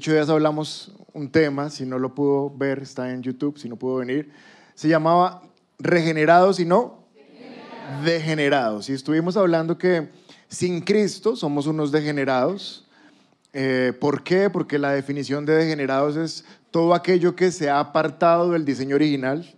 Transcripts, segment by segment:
Ocho días hablamos un tema, si no lo pudo ver, está en YouTube, si no pudo venir. Se llamaba Regenerados y no Degenerados. Y estuvimos hablando que sin Cristo somos unos degenerados. Eh, ¿Por qué? Porque la definición de degenerados es todo aquello que se ha apartado del diseño original.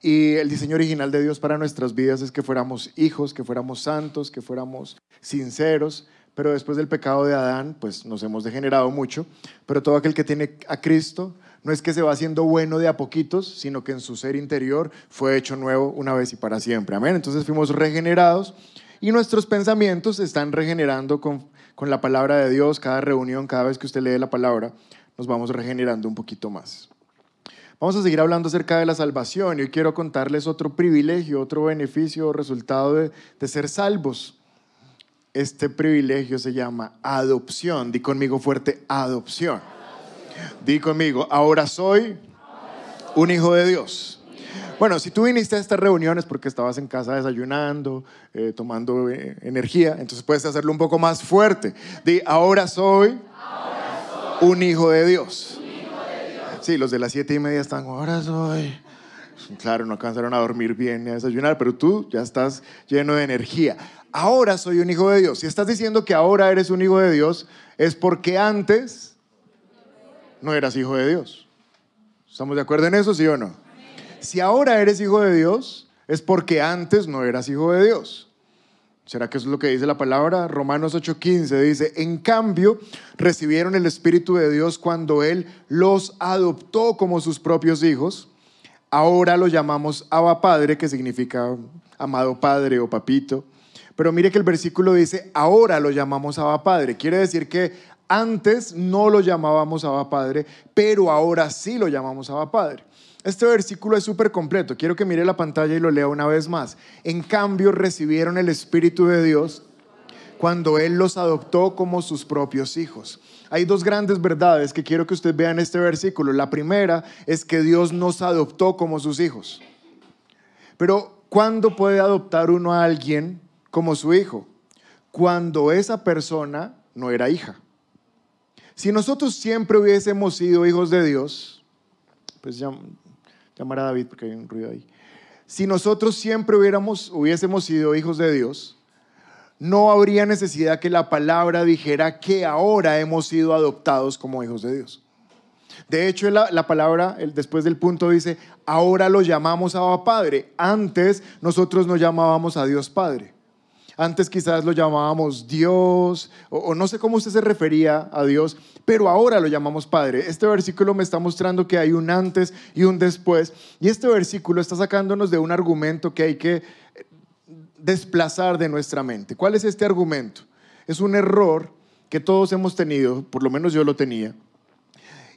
Y el diseño original de Dios para nuestras vidas es que fuéramos hijos, que fuéramos santos, que fuéramos sinceros, pero después del pecado de Adán, pues nos hemos degenerado mucho, pero todo aquel que tiene a Cristo no es que se va haciendo bueno de a poquitos, sino que en su ser interior fue hecho nuevo una vez y para siempre. Amén. Entonces fuimos regenerados y nuestros pensamientos se están regenerando con, con la palabra de Dios. Cada reunión, cada vez que usted lee la palabra, nos vamos regenerando un poquito más. Vamos a seguir hablando acerca de la salvación y hoy quiero contarles otro privilegio, otro beneficio, resultado de, de ser salvos. Este privilegio se llama adopción. Di conmigo fuerte, adopción. Di conmigo, ahora soy un hijo de Dios. Bueno, si tú viniste a estas reuniones porque estabas en casa desayunando, eh, tomando eh, energía, entonces puedes hacerlo un poco más fuerte. Di, ahora soy, un, hijo de Dios. un hijo de Dios. Sí, los de las siete y media están, ahora soy. Claro, no alcanzaron a dormir bien ni a desayunar, pero tú ya estás lleno de energía ahora soy un hijo de Dios. Si estás diciendo que ahora eres un hijo de Dios, es porque antes no eras hijo de Dios. ¿Estamos de acuerdo en eso, sí o no? Si ahora eres hijo de Dios, es porque antes no eras hijo de Dios. ¿Será que eso es lo que dice la palabra? Romanos 8:15 dice, en cambio, recibieron el Espíritu de Dios cuando Él los adoptó como sus propios hijos. Ahora lo llamamos Abba Padre, que significa amado Padre o papito. Pero mire que el versículo dice, ahora lo llamamos Abba Padre. Quiere decir que antes no lo llamábamos Abba Padre, pero ahora sí lo llamamos Abba Padre. Este versículo es súper completo. Quiero que mire la pantalla y lo lea una vez más. En cambio, recibieron el Espíritu de Dios cuando Él los adoptó como sus propios hijos. Hay dos grandes verdades que quiero que usted vea en este versículo. La primera es que Dios nos adoptó como sus hijos. Pero, ¿cuándo puede adoptar uno a alguien como su hijo, cuando esa persona no era hija. Si nosotros siempre hubiésemos sido hijos de Dios, pues llamar a David porque hay un ruido ahí. Si nosotros siempre hubiéramos, hubiésemos sido hijos de Dios, no habría necesidad que la palabra dijera que ahora hemos sido adoptados como hijos de Dios. De hecho, la, la palabra, después del punto, dice, ahora lo llamamos a Padre. Antes nosotros no llamábamos a Dios Padre. Antes quizás lo llamábamos Dios, o, no sé cómo usted se refería a Dios, pero ahora lo llamamos Padre. Este versículo me está mostrando que hay un antes y un después, y este versículo está sacándonos de un argumento que hay que desplazar de nuestra mente. ¿Cuál es este argumento? Es un error que todos hemos tenido, por lo menos yo lo tenía,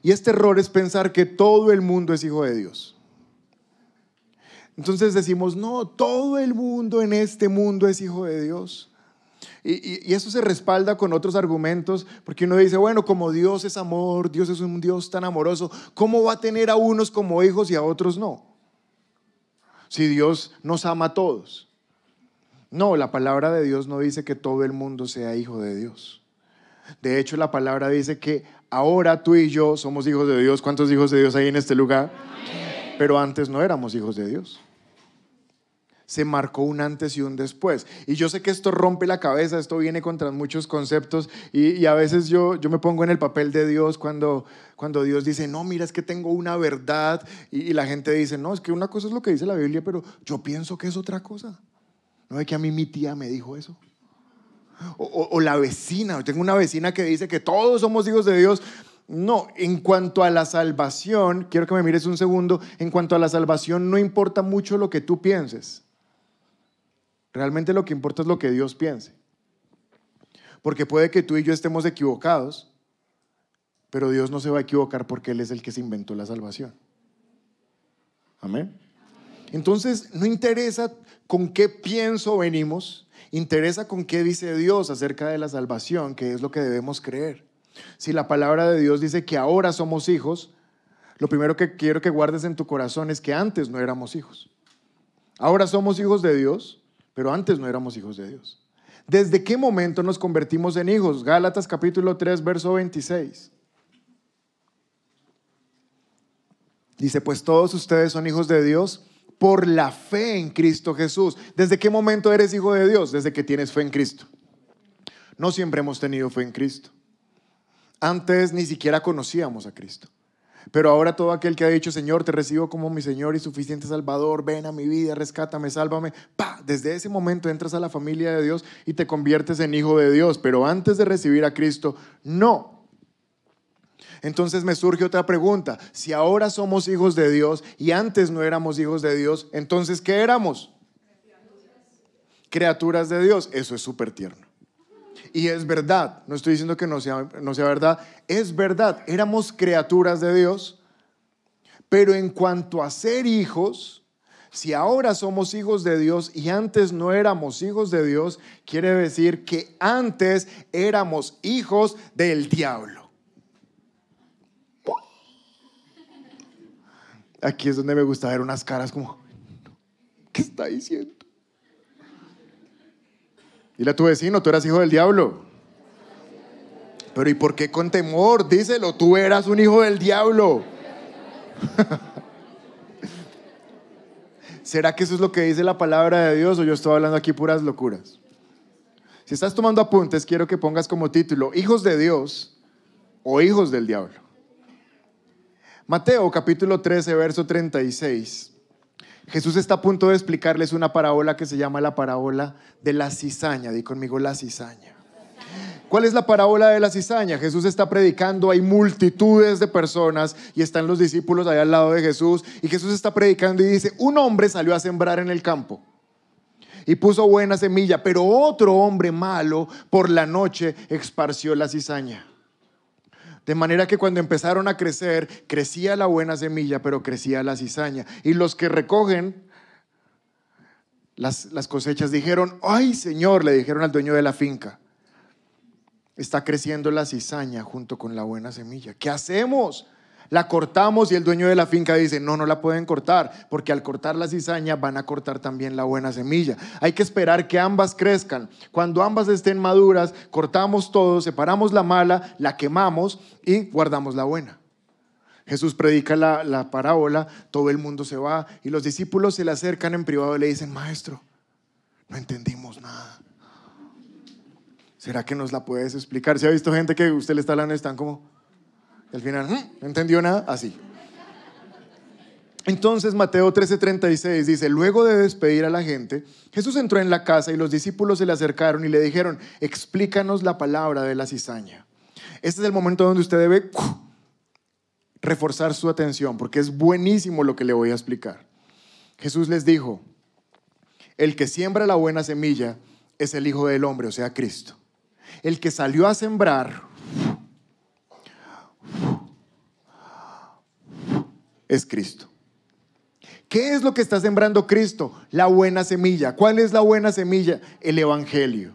y este error es pensar que todo el mundo es hijo de Dios. Entonces decimos, no, todo el mundo en este mundo es hijo de Dios. Y, eso se respalda con otros argumentos, porque uno dice, bueno, como Dios es amor, Dios es un Dios tan amoroso, ¿cómo va a tener a unos como hijos y a otros no? Si Dios nos ama a todos. No, la palabra de Dios no dice que todo el mundo sea hijo de Dios. De hecho, la palabra dice que ahora tú y yo somos hijos de Dios. ¿Cuántos hijos de Dios hay en este lugar? Pero antes no éramos hijos de Dios se marcó un antes y un después. Y yo sé que esto rompe la cabeza, esto viene contra muchos conceptos y, a veces yo, yo me pongo en el papel de Dios cuando, cuando Dios dice, no, mira, es que tengo una verdad y, la gente dice, no, es que una cosa es lo que dice la Biblia, pero yo pienso que es otra cosa. No es que a mí mi tía me dijo eso. O, o la vecina, tengo una vecina que dice que todos somos hijos de Dios. No, en cuanto a la salvación, quiero que me mires un segundo, en cuanto a la salvación no importa mucho lo que tú pienses. Realmente lo que importa es lo que Dios piense. Porque puede que tú y yo estemos equivocados, pero Dios no se va a equivocar porque Él es el que se inventó la salvación. Amén. Entonces, no interesa con qué pienso venimos, interesa con qué dice Dios acerca de la salvación, que es lo que debemos creer. Si la palabra de Dios dice que ahora somos hijos, lo primero que quiero que guardes en tu corazón es que antes no éramos hijos. Ahora somos hijos de Dios, pero antes no éramos hijos de Dios. ¿Desde qué momento nos convertimos en hijos? Gálatas capítulo 3, verso 26. Dice, pues todos ustedes son hijos de Dios por la fe en Cristo Jesús. ¿Desde qué momento eres hijo de Dios? Desde que tienes fe en Cristo. No siempre hemos tenido fe en Cristo. Antes ni siquiera conocíamos a Cristo. Pero ahora todo aquel que ha dicho, Señor, te recibo como mi Señor y suficiente Salvador, ven a mi vida, rescátame, sálvame, pa, desde ese momento entras a la familia de Dios y te conviertes en hijo de Dios. Pero antes de recibir a Cristo, no. Entonces me surge otra pregunta. Si ahora somos hijos de Dios y antes no éramos hijos de Dios, entonces ¿qué éramos? Criaturas de Dios. Eso es súper tierno. Y es verdad, no estoy diciendo que no sea, no sea verdad, es verdad, éramos criaturas de Dios, pero en cuanto a ser hijos, si ahora somos hijos de Dios y antes no éramos hijos de Dios, quiere decir que antes éramos hijos del diablo. Aquí es donde me gusta ver unas caras como, ¿qué está diciendo? Dile a tu vecino, tú eras hijo del diablo. Pero ¿y por qué con temor? Díselo, tú eras un hijo del diablo. ¿Será que eso es lo que dice la palabra de Dios o yo estoy hablando aquí puras locuras? Si estás tomando apuntes, quiero que pongas como título, hijos de Dios o hijos del diablo. Mateo capítulo 13, verso 36. Jesús está a punto de explicarles una parábola que se llama la parábola de la cizaña. Di conmigo la cizaña. ¿Cuál es la parábola de la cizaña? Jesús está predicando, hay multitudes de personas y están los discípulos ahí al lado de Jesús y Jesús está predicando y dice, un hombre salió a sembrar en el campo y puso buena semilla, pero otro hombre malo por la noche esparció la cizaña. De manera que cuando empezaron a crecer, crecía la buena semilla, pero crecía la cizaña. Y los que recogen las, las cosechas dijeron, ay Señor, le dijeron al dueño de la finca, está creciendo la cizaña junto con la buena semilla. ¿Qué hacemos? La cortamos y el dueño de la finca dice, no, no la pueden cortar, porque al cortar la cizaña van a cortar también la buena semilla. Hay que esperar que ambas crezcan. Cuando ambas estén maduras, cortamos todo, separamos la mala, la quemamos y guardamos la buena. Jesús predica la, la parábola, todo el mundo se va y los discípulos se le acercan en privado y le dicen, maestro, no entendimos nada. ¿Será que nos la puedes explicar? ¿Se ha visto gente que usted le está hablando están como al final, ¿Mm? ¿no entendió nada? Así. Entonces Mateo 13:36 dice, luego de despedir a la gente, Jesús entró en la casa y los discípulos se le acercaron y le dijeron, explícanos la palabra de la cizaña. Este es el momento donde usted debe reforzar su atención, porque es buenísimo lo que le voy a explicar. Jesús les dijo, el que siembra la buena semilla es el Hijo del Hombre, o sea, Cristo. El que salió a sembrar es Cristo. ¿Qué es lo que está sembrando Cristo? La buena semilla. ¿Cuál es la buena semilla? El Evangelio.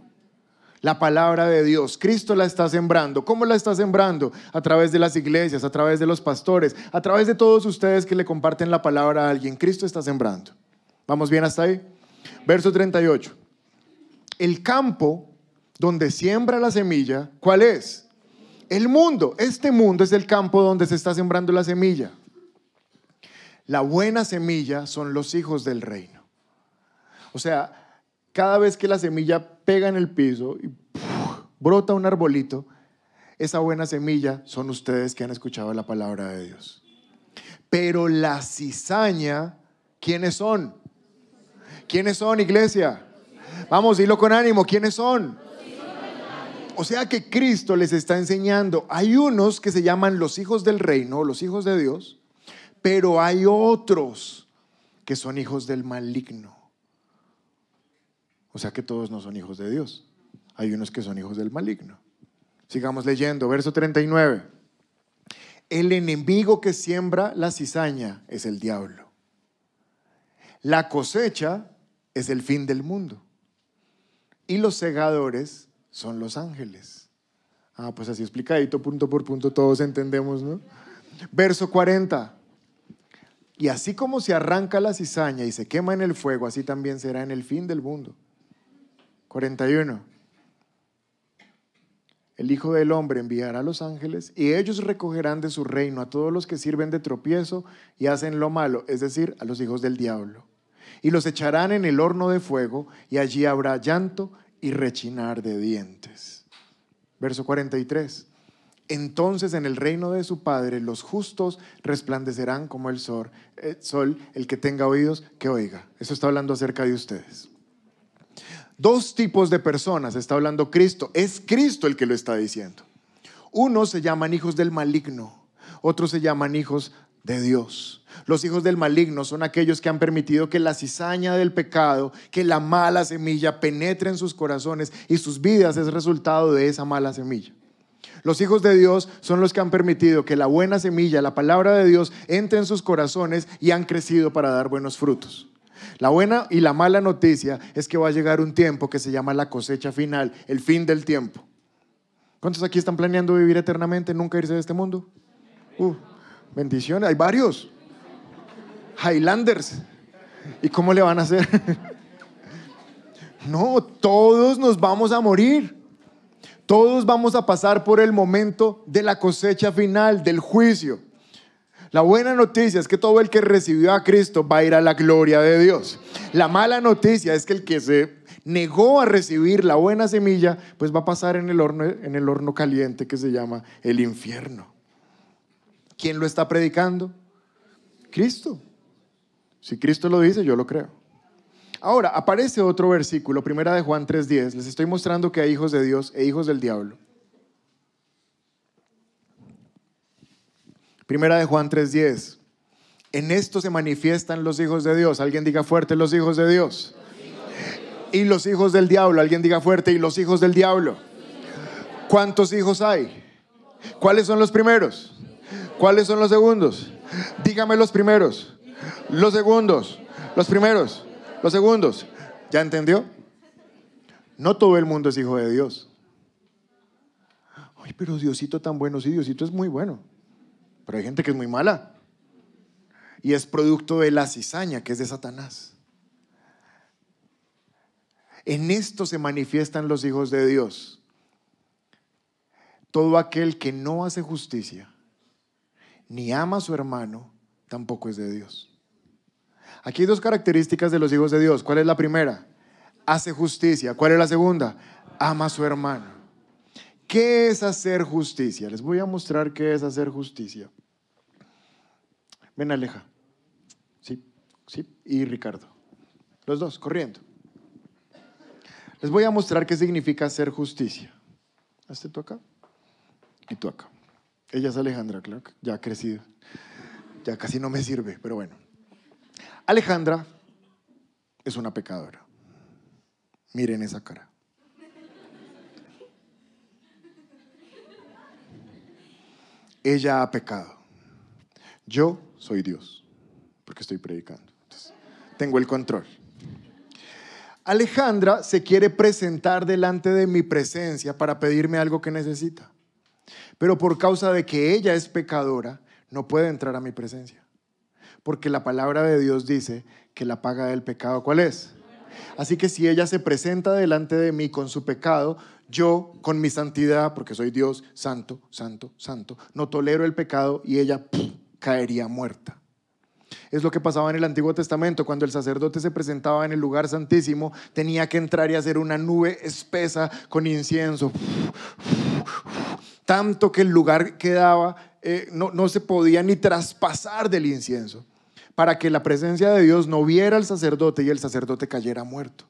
La palabra de Dios. Cristo la está sembrando. ¿Cómo la está sembrando? A través de las iglesias, a través de los pastores, a través de todos ustedes que le comparten la palabra a alguien. Cristo está sembrando. ¿Vamos bien hasta ahí? Verso 38. El campo donde siembra la semilla, ¿cuál es? El mundo. Este mundo es el campo donde se está sembrando la semilla. La buena semilla son los hijos del reino. O sea, cada vez que la semilla pega en el piso y brota un arbolito, esa buena semilla son ustedes que han escuchado la palabra de Dios. Pero la cizaña, ¿quiénes son? ¿Quiénes son, iglesia? Vamos, dilo con ánimo, ¿quiénes son? O sea que Cristo les está enseñando. Hay unos que se llaman los hijos del reino, los hijos de Dios, pero hay otros que son hijos del maligno. O sea que todos no son hijos de Dios. Hay unos que son hijos del maligno. Sigamos leyendo, verso 39. El enemigo que siembra la cizaña es el diablo. La cosecha es el fin del mundo. Y los segadores son los ángeles. Ah, pues así explicadito, punto por punto, todos entendemos, ¿no? Verso 40. Y así como se arranca la cizaña y se quema en el fuego, así también será en el fin del mundo. 41. el Hijo del Hombre enviará a los ángeles y ellos recogerán de su reino a todos los que sirven de tropiezo y hacen lo malo, es decir, a los hijos del diablo. Y los echarán en el horno de fuego y allí habrá llanto y rechinar de dientes. Verso 43. Entonces en el reino de su Padre los justos resplandecerán como el sol, el sol, el que tenga oídos, que oiga. Eso está hablando acerca de ustedes dos tipos de personas está hablando Cristo. Es Cristo el que lo está diciendo. Unos se llaman hijos del maligno, otros se llaman hijos de Dios. Los hijos del maligno son aquellos que han permitido que la cizaña del pecado, que la mala semilla penetre en sus corazones y sus vidas es resultado de esa mala semilla. Los hijos de Dios son los que han permitido que la buena semilla, la palabra de Dios, entre en sus corazones y han crecido para dar buenos frutos. La buena y la mala noticia es que va a llegar un tiempo que se llama la cosecha final, el fin del tiempo. ¿Cuántos aquí están planeando vivir eternamente, nunca irse de este mundo? Uh, bendiciones, hay varios. Highlanders. ¿Y cómo le van a hacer? no, todos nos vamos a morir. Todos vamos a pasar por el momento de la cosecha final, del juicio. La buena noticia es que todo el que recibió a Cristo va a ir a la gloria de Dios. La mala noticia es que el que se negó a recibir la buena semilla, pues va a pasar en el horno, en el horno caliente que se llama el infierno. ¿Quién lo está predicando? Cristo. Si Cristo lo dice, yo lo creo. Ahora, aparece otro versículo, primera de Juan 3.10. Les estoy mostrando que hay hijos de Dios e hijos del diablo. Primera de Juan 3:10. En esto se manifiestan los hijos de Dios. Alguien diga fuerte los hijos de Dios. Y los hijos del diablo. Alguien diga fuerte y los hijos del diablo. ¿Cuántos hijos hay? ¿Cuáles son los primeros? ¿Cuáles son los segundos? Dígame los primeros. Los segundos. Los primeros. Los segundos. ¿Ya entendió? No todo el mundo es hijo de Dios. Ay, pero Diosito tan bueno. Sí, Diosito es muy bueno. Pero hay gente que es muy mala. Y es producto de la cizaña, que es de Satanás. En esto se manifiestan los hijos de Dios. Todo aquel que no hace justicia, ni ama a su hermano, tampoco es de Dios. Aquí hay dos características de los hijos de Dios. ¿Cuál es la primera? Hace justicia. ¿Cuál es la segunda? Ama a su hermano. ¿Qué es hacer justicia? Les voy a mostrar qué es hacer justicia. Ven, Aleja. Sí, sí. Y Ricardo. Los dos, corriendo. Les voy a mostrar qué significa hacer justicia. Hazte tú acá y tú acá. Ella es Alejandra Clark, ya ha crecido. Ya casi no me sirve, pero bueno. Alejandra es una pecadora. Miren esa cara. Ella ha pecado. Yo soy Dios, porque estoy predicando. tengo el control. Alejandra se quiere presentar delante de mi presencia para pedirme algo que necesita. Pero por causa de que ella es pecadora, no puede entrar a mi presencia. Porque la palabra de Dios dice que la paga del pecado, ¿cuál es? Así que si ella se presenta delante de mí con su pecado, yo con mi santidad, porque soy Dios santo, santo, santo, no tolero el pecado y ella caería muerta. Es lo que pasaba en el Antiguo Testamento. Cuando el sacerdote se presentaba en el lugar santísimo, tenía que entrar y hacer una nube espesa con incienso. Tanto que el lugar quedaba, eh, no, no se podía ni traspasar del incienso, para que la presencia de Dios no viera al sacerdote y el sacerdote cayera muerto.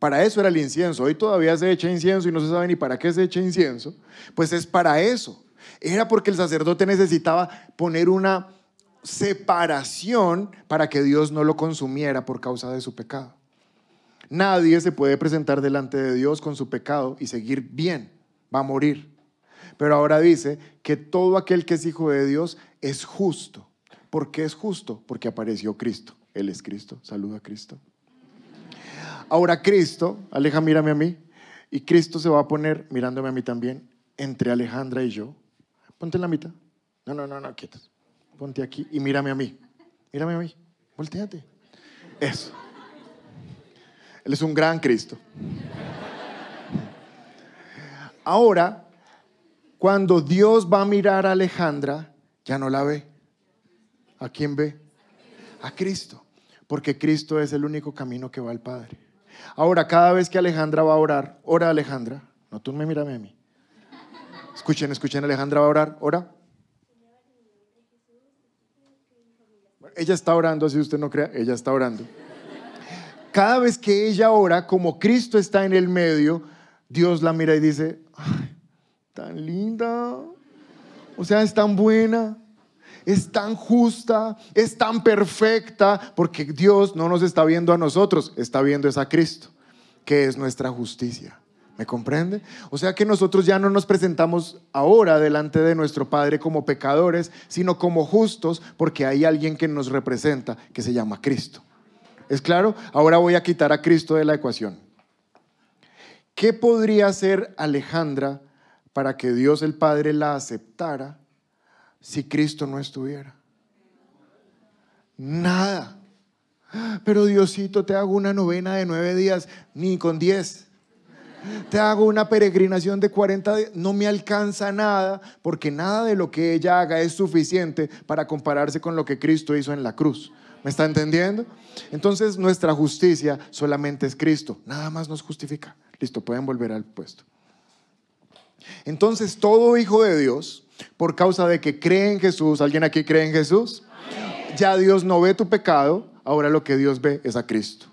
Para eso era el incienso. Hoy todavía se echa incienso y no se sabe ni para qué se echa incienso. Pues es para eso. Era porque el sacerdote necesitaba poner una separación para que Dios no lo consumiera por causa de su pecado. Nadie se puede presentar delante de Dios con su pecado y seguir bien, va a morir. Pero ahora dice que todo aquel que es hijo de Dios es justo. ¿Por qué es justo? Porque apareció Cristo. Él es Cristo. Saluda a Cristo. Ahora Cristo, Aleja, mírame a mí. Y Cristo se va a poner, mirándome a mí también, entre Alejandra y yo. Ponte en la mitad. No, no, no, no, quietas. Ponte aquí y mírame a mí. Mírame a mí. Volteate. Eso. Él es un gran Cristo. Ahora, cuando Dios va a mirar a Alejandra, ya no la ve. ¿A quién ve? A Cristo. Porque Cristo es el único camino que va al Padre. Ahora, cada vez que Alejandra va a orar, ora Alejandra. No, tú me mírame a mí. Escuchen, escuchen, Alejandra va a orar, ora. Ella está orando, si usted no crea, ella está orando. Cada vez que ella ora, como Cristo está en el medio, Dios la mira y dice, Ay, tan linda, o sea, es tan buena, es tan justa, es tan perfecta, porque Dios no nos está viendo a nosotros, está viendo a Cristo, que es nuestra justicia. ¿Me comprende? O sea que nosotros ya no nos presentamos ahora delante de nuestro Padre como pecadores, sino como justos, porque hay alguien que nos representa, que se llama Cristo. ¿Es claro? Ahora voy a quitar a Cristo de la ecuación. ¿Qué podría hacer Alejandra para que Dios el Padre la aceptara si Cristo no estuviera? Nada. Pero Diosito, te hago una novena de nueve días, ni con diez. Te hago una peregrinación de 40 días. No me alcanza nada, porque nada de lo que ella haga es suficiente para compararse con lo que Cristo hizo en la cruz. ¿Me está entendiendo? Entonces nuestra justicia solamente es Cristo. Nada más nos justifica. Listo, pueden volver al puesto. Entonces todo hijo de Dios, por causa de que cree en Jesús, ¿alguien aquí cree en Jesús? Ya Dios no ve tu pecado, ahora lo que Dios ve es a Cristo.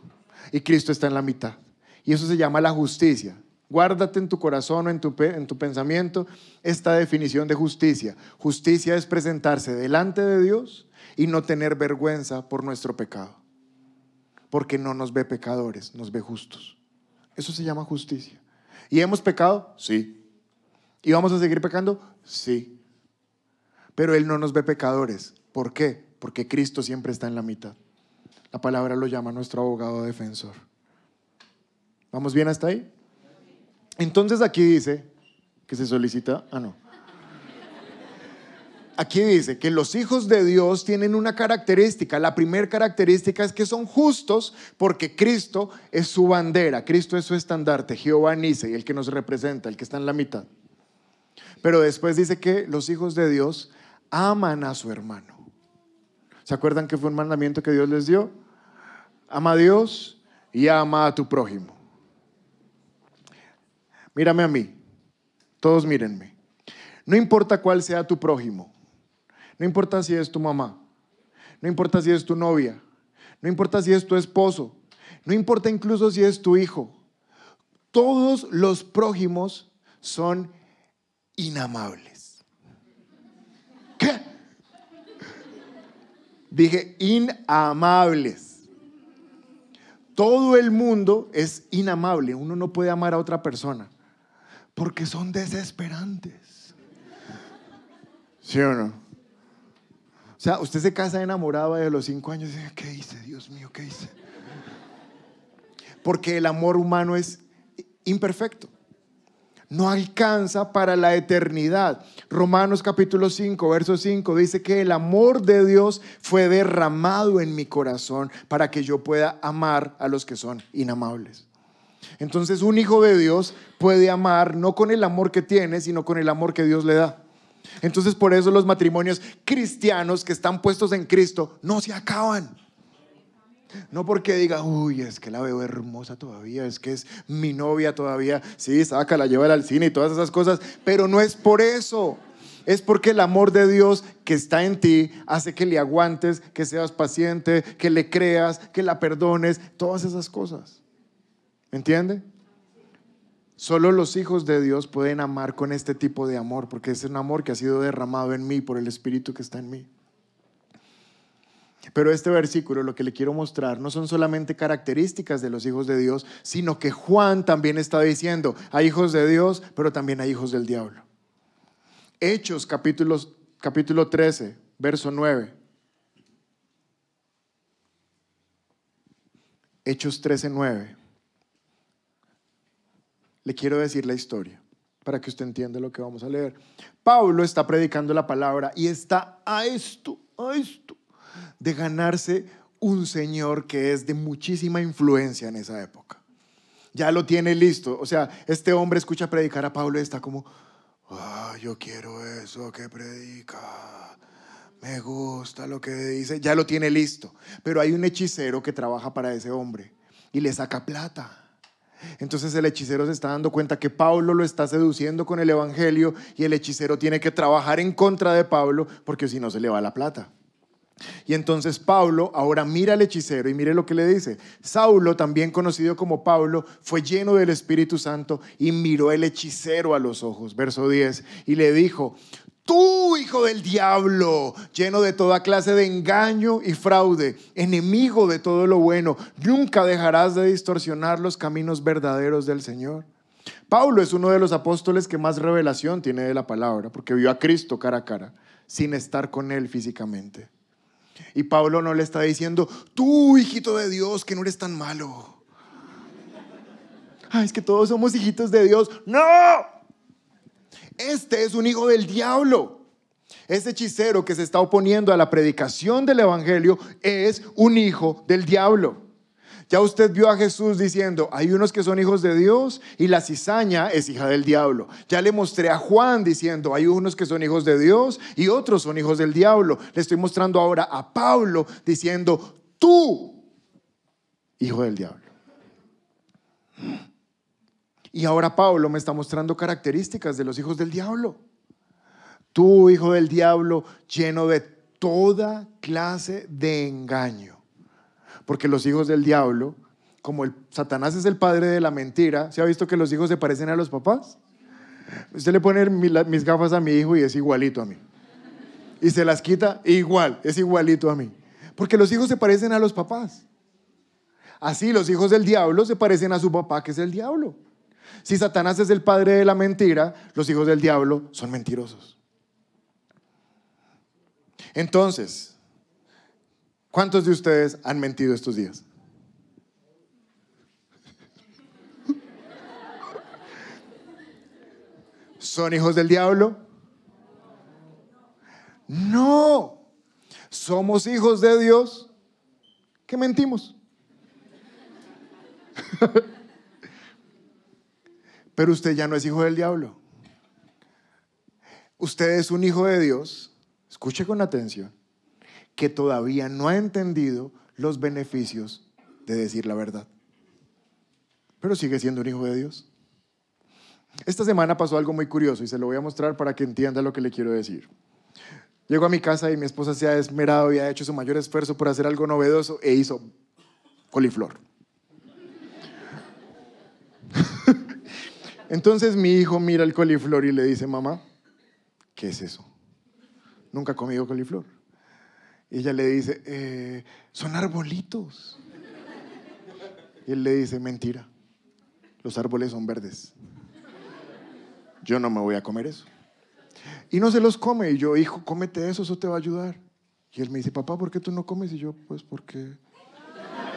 Y Cristo está en la mitad. Y eso se llama la justicia. Guárdate en tu corazón o en tu, en tu pensamiento esta definición de justicia. Justicia es presentarse delante de Dios y no tener vergüenza por nuestro pecado. Porque no nos ve pecadores, nos ve justos. Eso se llama justicia. ¿Y hemos pecado? Sí. ¿Y vamos a seguir pecando? Sí. Pero Él no nos ve pecadores. ¿Por qué? Porque Cristo siempre está en la mitad. La palabra lo llama nuestro abogado defensor. ¿Vamos bien hasta ahí? Entonces aquí dice que se solicita, ah no. Aquí dice que los hijos de Dios tienen una característica. La primera característica es que son justos porque Cristo es su bandera, Cristo es su estandarte, Jehová Nice, el que nos representa, el que está en la mitad. Pero después dice que los hijos de Dios aman a su hermano. ¿Se acuerdan que fue un mandamiento que Dios les dio? Ama a Dios y ama a tu prójimo. Mírame a mí. Todos mírenme. No importa cuál sea tu prójimo. No importa si es tu mamá. No importa si es tu novia. No importa si es tu esposo. No importa incluso si es tu hijo. Todos los prójimos son inamables. ¿Qué? Dije inamables. Todo el mundo es inamable. Uno no puede amar a otra persona porque son desesperantes. ¿Sí o no? O sea, usted se casa enamorado de los cinco años y dice, ¿qué hice? Dios mío, ¿qué hice? Porque el amor humano es imperfecto. No alcanza para la eternidad. Romanos capítulo 5, verso 5 dice que el amor de Dios fue derramado en mi corazón para que yo pueda amar a los que son inamables. Entonces un hijo de Dios puede amar no con el amor que tiene, sino con el amor que Dios le da. Entonces por eso los matrimonios cristianos que están puestos en Cristo no se acaban. No porque diga, uy, es que la veo hermosa todavía, es que es mi novia todavía, sí, sácala, llévala al cine y todas esas cosas, pero no es por eso. Es porque el amor de Dios que está en ti hace que le aguantes, que seas paciente, que le creas, que la perdones, todas esas cosas. ¿Me entiende? Solo los hijos de Dios pueden amar con este tipo de amor, porque es un amor que ha sido derramado en mí por el Espíritu que está en mí. Pero este versículo lo que le quiero mostrar no son solamente características de los hijos de Dios, sino que Juan también está diciendo, hay hijos de Dios, pero también hay hijos del diablo. Hechos capítulo 13, verso 9. Hechos 13, 9 le quiero decir la historia para que usted entienda lo que vamos a leer. Pablo está predicando la palabra y está a esto, a esto, de ganarse un señor que es de muchísima influencia en esa época. Ya lo tiene listo. O sea, este hombre escucha predicar a Pablo y está como, yo quiero eso que predica. Me gusta lo que dice. Ya lo tiene listo. Pero hay un hechicero que trabaja para ese hombre y le saca plata. Entonces el hechicero se está dando cuenta que Pablo lo está seduciendo con el Evangelio y el hechicero tiene que trabajar en contra de Pablo porque si no se le va la plata. Y entonces Pablo ahora mira al hechicero y mire lo que le dice. Saulo, también conocido como Pablo, fue lleno del Espíritu Santo y miró el hechicero a los ojos. Verso 10. Y le dijo, tú, hijo del diablo, lleno de toda clase de engaño y fraude, enemigo de todo lo bueno, nunca dejarás de distorsionar los caminos verdaderos del Señor. Pablo es uno de los apóstoles que más revelación tiene de la palabra, porque vio a Cristo cara a cara, sin estar con él físicamente. Y Pablo no le está diciendo, tú, hijito de Dios, que no eres tan malo. Ay, es que todos somos hijitos de Dios. No, este es un hijo del diablo. Ese hechicero que se está oponiendo a la predicación del Evangelio es un hijo del diablo. Ya usted vio a Jesús diciendo, hay unos que son hijos de Dios y la cizaña es hija del diablo. Ya le mostré a Juan diciendo, hay unos que son hijos de Dios y otros son hijos del diablo. Le estoy mostrando ahora a Pablo diciendo, tú, hijo del diablo. Y ahora Pablo me está mostrando características de los hijos del diablo. Tú, hijo del diablo, lleno de toda clase de engaño porque los hijos del diablo, como el Satanás es el padre de la mentira, ¿se ha visto que los hijos se parecen a los papás? Usted le pone mis gafas a mi hijo y es igualito a mí. Y se las quita igual, es igualito a mí. Porque los hijos se parecen a los papás. Así los hijos del diablo se parecen a su papá, que es el diablo. Si Satanás es el padre de la mentira, los hijos del diablo son mentirosos. Entonces, ¿Cuántos de ustedes han mentido estos días? ¿Son hijos del diablo? No. Somos hijos de Dios que mentimos. Pero usted ya no es hijo del diablo. Usted es un hijo de Dios. Escuche con atención que todavía no ha entendido los beneficios de decir la verdad. Pero sigue siendo un hijo de Dios. Esta semana pasó algo muy curioso y se lo voy a mostrar para que entienda lo que le quiero decir. Llego a mi casa y mi esposa se ha esmerado y ha hecho su mayor esfuerzo por hacer algo novedoso e hizo coliflor. Entonces mi hijo mira el coliflor y le dice, mamá, ¿qué es eso? Nunca ha comido coliflor. Y ella le dice, eh, son arbolitos. Y él le dice, mentira, los árboles son verdes. Yo no me voy a comer eso. Y no se los come. Y yo, hijo, cómete eso, eso te va a ayudar. Y él me dice, papá, ¿por qué tú no comes? Y yo, pues porque...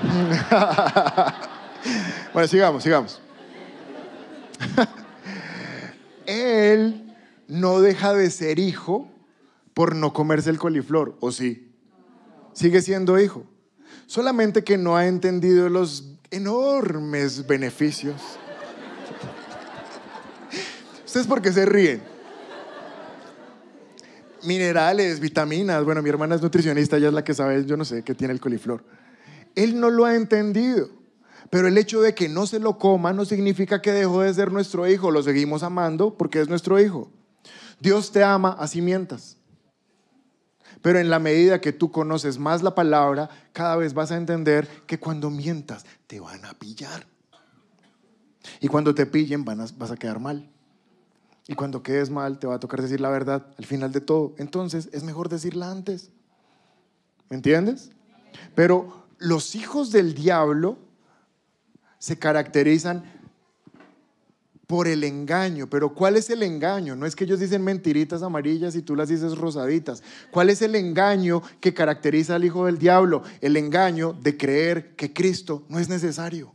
bueno, sigamos, sigamos. él no deja de ser hijo por no comerse el coliflor, ¿o sí? Sigue siendo hijo. Solamente que no ha entendido los enormes beneficios. ¿Ustedes por qué se ríen? Minerales, vitaminas. Bueno, mi hermana es nutricionista, ella es la que sabe, yo no sé, qué tiene el coliflor. Él no lo ha entendido. Pero el hecho de que no se lo coma no significa que dejó de ser nuestro hijo. Lo seguimos amando porque es nuestro hijo. Dios te ama, así mientas. Pero en la medida que tú conoces más la palabra, cada vez vas a entender que cuando mientas te van a pillar. Y cuando te pillen vas a quedar mal. Y cuando quedes mal te va a tocar decir la verdad al final de todo. Entonces es mejor decirla antes. ¿Me entiendes? Pero los hijos del diablo se caracterizan por el engaño. Pero ¿cuál es el engaño? No es que ellos dicen mentiritas amarillas y tú las dices rosaditas. ¿Cuál es el engaño que caracteriza al hijo del diablo? El engaño de creer que Cristo no es necesario.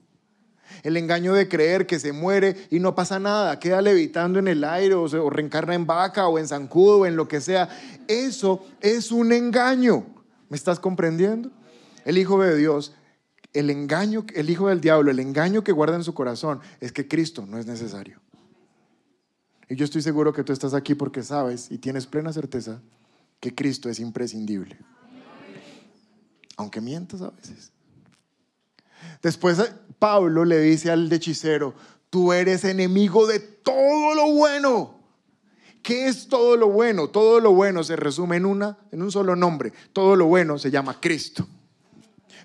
El engaño de creer que se muere y no pasa nada, queda levitando en el aire o, o reencarna en vaca o en zancudo o en lo que sea. Eso es un engaño. ¿Me estás comprendiendo? El Hijo de Dios el engaño, el hijo del diablo, el engaño que guarda en su corazón es que Cristo no es necesario. Y yo estoy seguro que tú estás aquí porque sabes y tienes plena certeza que Cristo es imprescindible. Aunque mientas a veces. Después eh, Pablo le dice al hechicero, tú eres enemigo de todo lo bueno. ¿Qué es todo lo bueno? Todo lo bueno se resume en, una, en un solo nombre. Todo lo bueno se llama Cristo.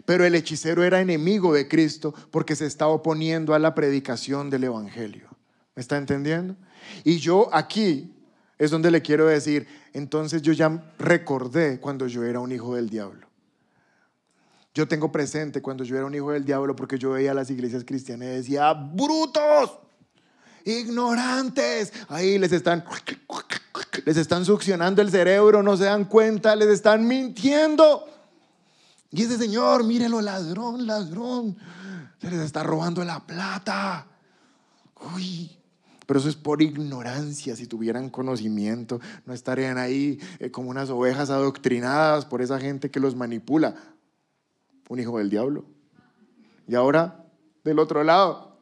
Pero el hechicero era enemigo de Cristo porque se estaba oponiendo a la predicación del Evangelio. ¿Me está entendiendo? Y yo aquí es donde le quiero decir, entonces yo ya recordé cuando yo era un hijo del diablo. Yo tengo presente cuando yo era un hijo del diablo porque yo veía a las iglesias cristianas y decía, brutos, ignorantes. Ahí les están, les están succionando el cerebro, no se dan cuenta, les están mintiendo. Y ese señor, mírelo, ladrón, ladrón, se les está robando la plata. Uy, pero eso es por ignorancia. Si tuvieran conocimiento, no estarían ahí eh, como unas ovejas adoctrinadas por esa gente que los manipula. Un hijo del diablo. Y ahora, del otro lado.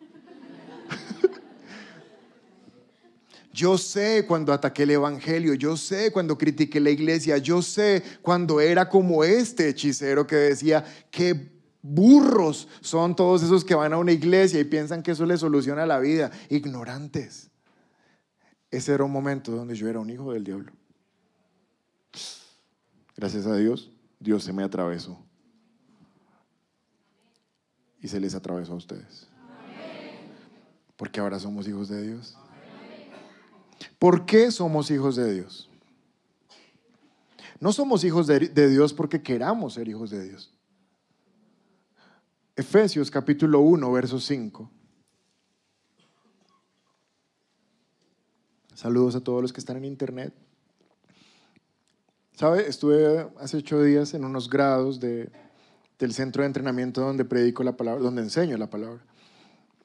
Yo sé cuando ataqué el Evangelio, yo sé cuando critiqué la iglesia, yo sé cuando era como este hechicero que decía, qué burros son todos esos que van a una iglesia y piensan que eso les soluciona la vida, ignorantes. Ese era un momento donde yo era un hijo del diablo. Gracias a Dios, Dios se me atravesó. Y se les atravesó a ustedes. Porque ahora somos hijos de Dios. ¿Por qué somos hijos de Dios? No somos hijos de, Dios porque queramos ser hijos de Dios. Efesios capítulo 1, verso 5. Saludos a todos los que están en internet. ¿Sabe? Estuve hace ocho días en unos grados de, del centro de entrenamiento donde predico la palabra, donde enseño la palabra.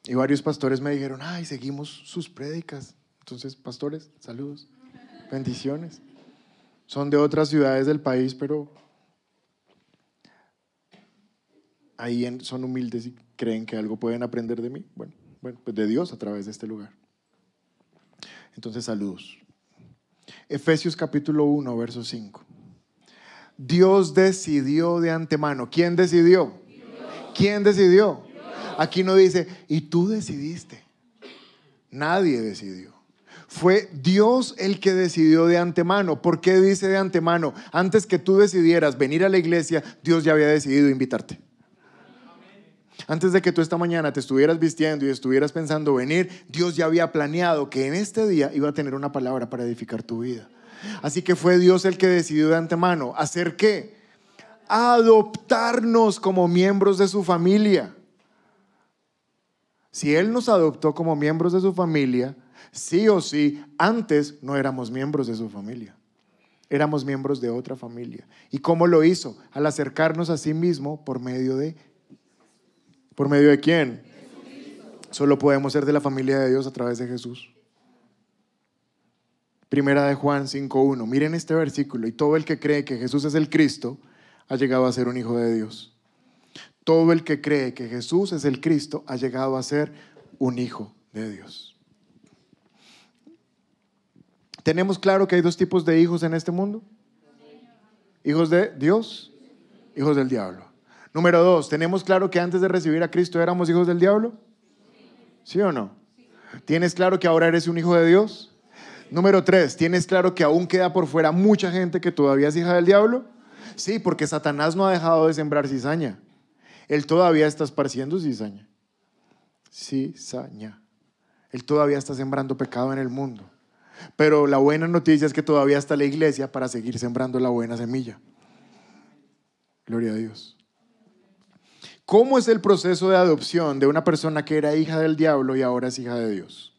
Y varios pastores me dijeron, ay, seguimos sus prédicas. Entonces, pastores, saludos, bendiciones. Son de otras ciudades del país, pero ahí son humildes y creen que algo pueden aprender de mí. Bueno, bueno, pues de Dios a través de este lugar. Entonces, saludos. Efesios capítulo 1, verso 5. Dios decidió de antemano. ¿Quién decidió? ¿Quién decidió? Aquí no dice, y tú decidiste. Nadie decidió. Fue Dios el que decidió de antemano. ¿Por qué dice de antemano? Antes que tú decidieras venir a la iglesia, Dios ya había decidido invitarte. Antes de que tú esta mañana te estuvieras vistiendo y estuvieras pensando venir, Dios ya había planeado que en este día iba a tener una palabra para edificar tu vida. Así que fue Dios el que decidió de antemano hacer qué? Adoptarnos como miembros de su familia. Si Él nos adoptó como miembros de su familia, sí o sí, antes no éramos miembros de su familia. Éramos miembros de otra familia. ¿Y cómo lo hizo? Al acercarnos a sí mismo por medio de... ¿Por medio de quién? Solo podemos ser de la familia de Dios a través de Jesús. Primera de Juan 5.1. Miren este versículo. Y todo el que cree que Jesús es el Cristo ha llegado a ser un hijo de Dios. Todo el que cree que Jesús es el Cristo ha llegado a ser un hijo de Dios. ¿Tenemos claro que hay dos tipos de hijos en este mundo? Hijos de Dios, hijos del diablo. Número dos, ¿tenemos claro que antes de recibir a Cristo éramos hijos del diablo? ¿Sí o no? ¿Tienes claro que ahora eres un hijo de Dios? Número tres, ¿tienes claro que aún queda por fuera mucha gente que todavía es hija del diablo? Sí, porque Satanás no ha dejado de sembrar cizaña. Él todavía está esparciendo cizaña. Cizaña. Él todavía está sembrando pecado en el mundo. Pero la buena noticia es que todavía está la iglesia para seguir sembrando la buena semilla. Gloria a Dios. ¿Cómo es el proceso de adopción de una persona que era hija del diablo y ahora es hija de Dios?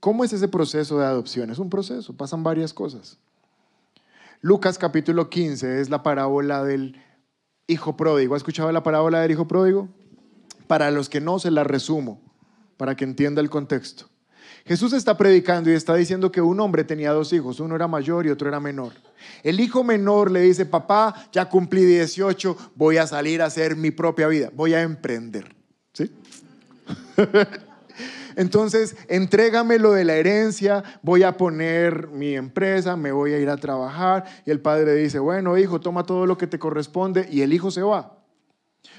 ¿Cómo es ese proceso de adopción? Es un proceso, pasan varias cosas. Lucas capítulo 15 es la parábola del hijo pródigo. ¿Ha escuchado la parábola del hijo pródigo? Para los que no, se la resumo, para que entienda el contexto. Jesús está predicando y está diciendo que un hombre tenía dos hijos, uno era mayor y otro era menor. El hijo menor le dice, papá, ya cumplí 18, voy a salir a hacer mi propia vida, voy a emprender. Entonces, entrégame lo de la herencia, voy a poner mi empresa, me voy a ir a trabajar. Y el padre dice, bueno, hijo, toma todo lo que te corresponde. Y el hijo se va.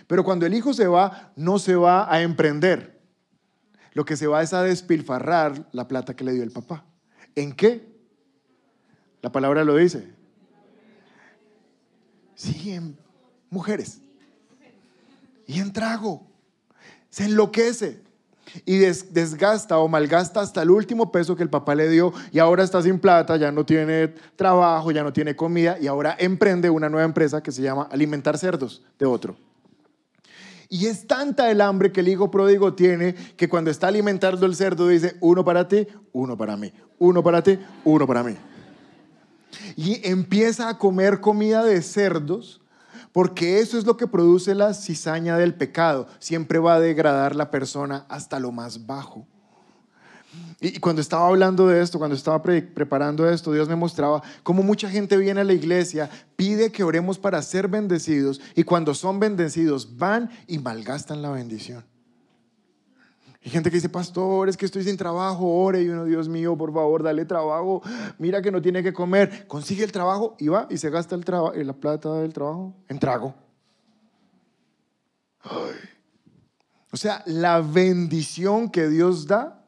Pero cuando el hijo se va, no se va a emprender. Lo que se va es a despilfarrar la plata que le dio el papá. ¿En qué? La palabra lo dice. Sí, en mujeres. Y en trago. Se enloquece y desgasta o malgasta hasta el último peso que el papá le dio y ahora está sin plata, ya no tiene trabajo, ya no tiene comida y ahora emprende una nueva empresa que se llama Alimentar Cerdos de otro. Y es tanta el hambre que el hijo pródigo tiene que cuando está alimentando el cerdo dice, uno para ti, uno para mí, uno para ti, uno para mí. Y empieza a comer comida de cerdos porque eso es lo que produce la cizaña del pecado. Siempre va a degradar la persona hasta lo más bajo. Y cuando estaba hablando de esto, cuando estaba preparando esto, Dios me mostraba cómo mucha gente viene a la iglesia, pide que oremos para ser bendecidos y cuando son bendecidos van y malgastan la bendición. Hay gente que dice, pastor, es que estoy sin trabajo, ore. Y uno, Dios mío, por favor, dale trabajo. Mira que no tiene que comer. Consigue el trabajo y va y se gasta el eh, la plata del trabajo en trago. O sea, la bendición que Dios da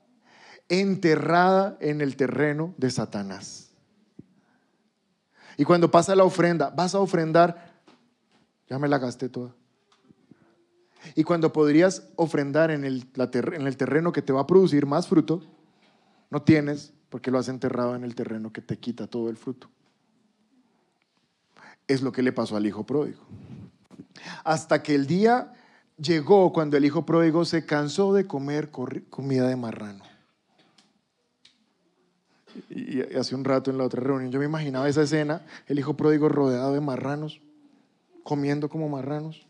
enterrada en el terreno de Satanás. Y cuando pasa la ofrenda, vas a ofrendar, ya me la gasté toda. Y cuando podrías ofrendar en el, en el terreno que te va a producir más fruto, no tienes porque lo has enterrado en el terreno que te quita todo el fruto. Es lo que le pasó al hijo pródigo. Hasta que el día llegó cuando el hijo pródigo se cansó de comer comida de marrano. Y hace un rato en la otra reunión yo me imaginaba esa escena, el hijo pródigo rodeado de marranos, comiendo como marranos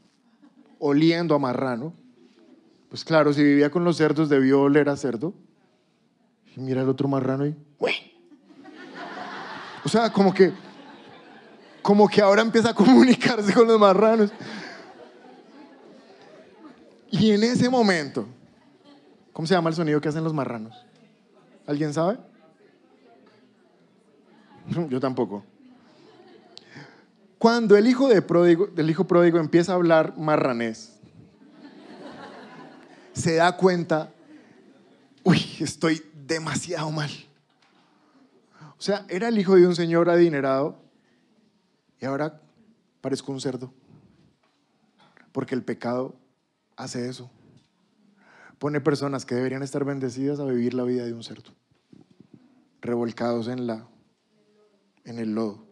oliendo a marrano. Pues claro, si vivía con los cerdos debió oler a cerdo. Y mira el otro marrano y... O sea, como que... Como que ahora empieza a comunicarse con los marranos. Y en ese momento, ¿cómo se llama el sonido que hacen los marranos? ¿Alguien sabe? Yo tampoco. Cuando el hijo, de del hijo pródigo empieza a hablar marranés, se da cuenta, uy, estoy demasiado mal. O sea, era el hijo de un señor adinerado y ahora parezco un cerdo. Porque el pecado hace eso. Pone personas que deberían estar bendecidas a vivir la vida de un cerdo, revolcados en la en el lodo.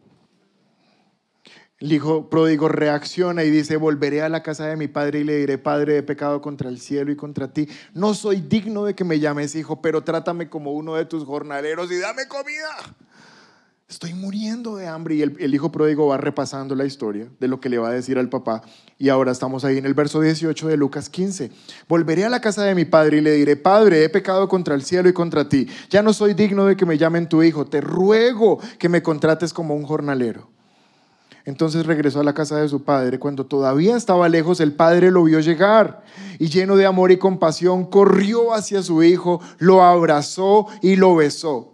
El hijo pródigo reacciona y dice, volveré a la casa de mi padre y le diré, Padre, he pecado contra el cielo y contra ti. No soy digno de que me llames hijo, pero trátame como uno de tus jornaleros y dame comida. Estoy muriendo de hambre. Y el, hijo pródigo va repasando la historia de lo que le va a decir al papá. Y ahora estamos ahí en el verso 18 de Lucas 15. Volveré a la casa de mi padre y le diré, Padre, he pecado contra el cielo y contra ti. Ya no soy digno de que me llamen tu hijo. Te ruego que me contrates como un jornalero. Entonces regresó a la casa de su padre. Cuando todavía estaba lejos, el padre lo vio llegar y lleno de amor y compasión, corrió hacia su hijo, lo abrazó y lo besó.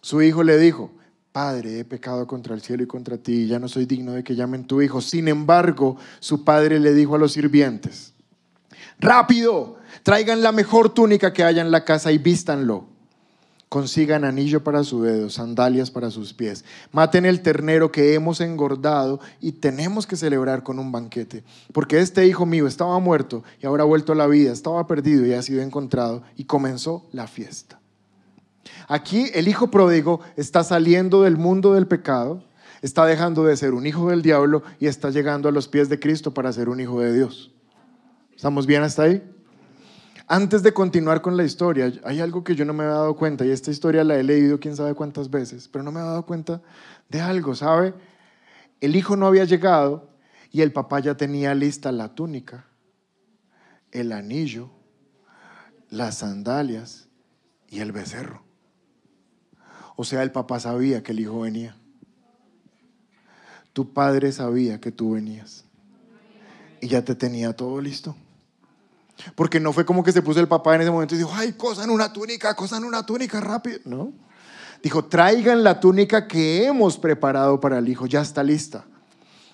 Su hijo le dijo, Padre, he pecado contra el cielo y contra ti, ya no soy digno de que llamen tu hijo. Sin embargo, su padre le dijo a los sirvientes, rápido, traigan la mejor túnica que haya en la casa y vístanlo consigan anillo para su dedo, sandalias para sus pies. Maten el ternero que hemos engordado y tenemos que celebrar con un banquete. Porque este hijo mío estaba muerto y ahora ha vuelto a la vida, estaba perdido y ha sido encontrado. Y comenzó la fiesta. Aquí el hijo pródigo está saliendo del mundo del pecado, está dejando de ser un hijo del diablo y está llegando a los pies de Cristo para ser un hijo de Dios. ¿Estamos bien hasta ahí? Antes de continuar con la historia, hay algo que yo no me había dado cuenta y esta historia la he leído quién sabe cuántas veces, pero no me he dado cuenta de algo, ¿sabe? El hijo no había llegado y el papá ya tenía lista la túnica, el anillo, las sandalias y el becerro. O sea, el papá sabía que el hijo venía. Tu padre sabía que tú venías y ya te tenía todo listo. Porque no fue como que se puso el papá en ese momento y dijo, ay, cosan una túnica, cosan una túnica rápido. No. Dijo, traigan la túnica que hemos preparado para el hijo, ya está lista.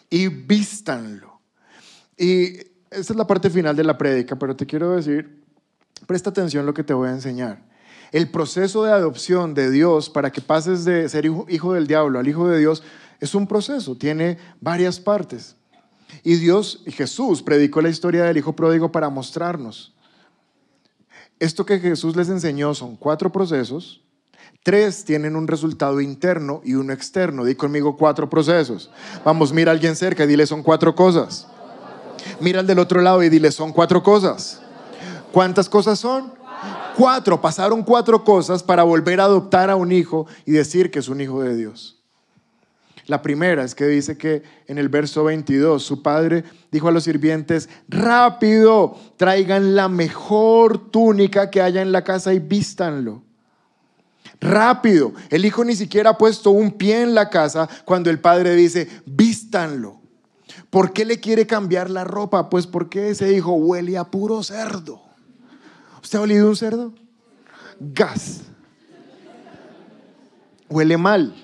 Y vístanlo. Y esta es la parte final de la prédica, pero te quiero decir, presta atención a lo que te voy a enseñar. El proceso de adopción de Dios para que pases de ser hijo, del diablo al hijo de Dios es un proceso, tiene varias partes. Y Dios, Jesús, predicó la historia del hijo pródigo para mostrarnos. Esto que Jesús les enseñó son cuatro procesos. Tres tienen un resultado interno y uno externo. Di conmigo cuatro procesos. Vamos, mira a alguien cerca y dile son cuatro cosas. Mira al del otro lado y dile son cuatro cosas. ¿Cuántas cosas son? Cuatro. Pasaron cuatro cosas para volver a adoptar a un hijo y decir que es un hijo de Dios. La primera es que dice que en el verso 22 su padre dijo a los sirvientes, rápido, traigan la mejor túnica que haya en la casa y vístanlo. Rápido, el hijo ni siquiera ha puesto un pie en la casa cuando el padre dice, vístanlo. ¿Por qué le quiere cambiar la ropa? Pues porque ese hijo huele a puro cerdo. ¿Usted ha olido un cerdo? Gas. Huele mal.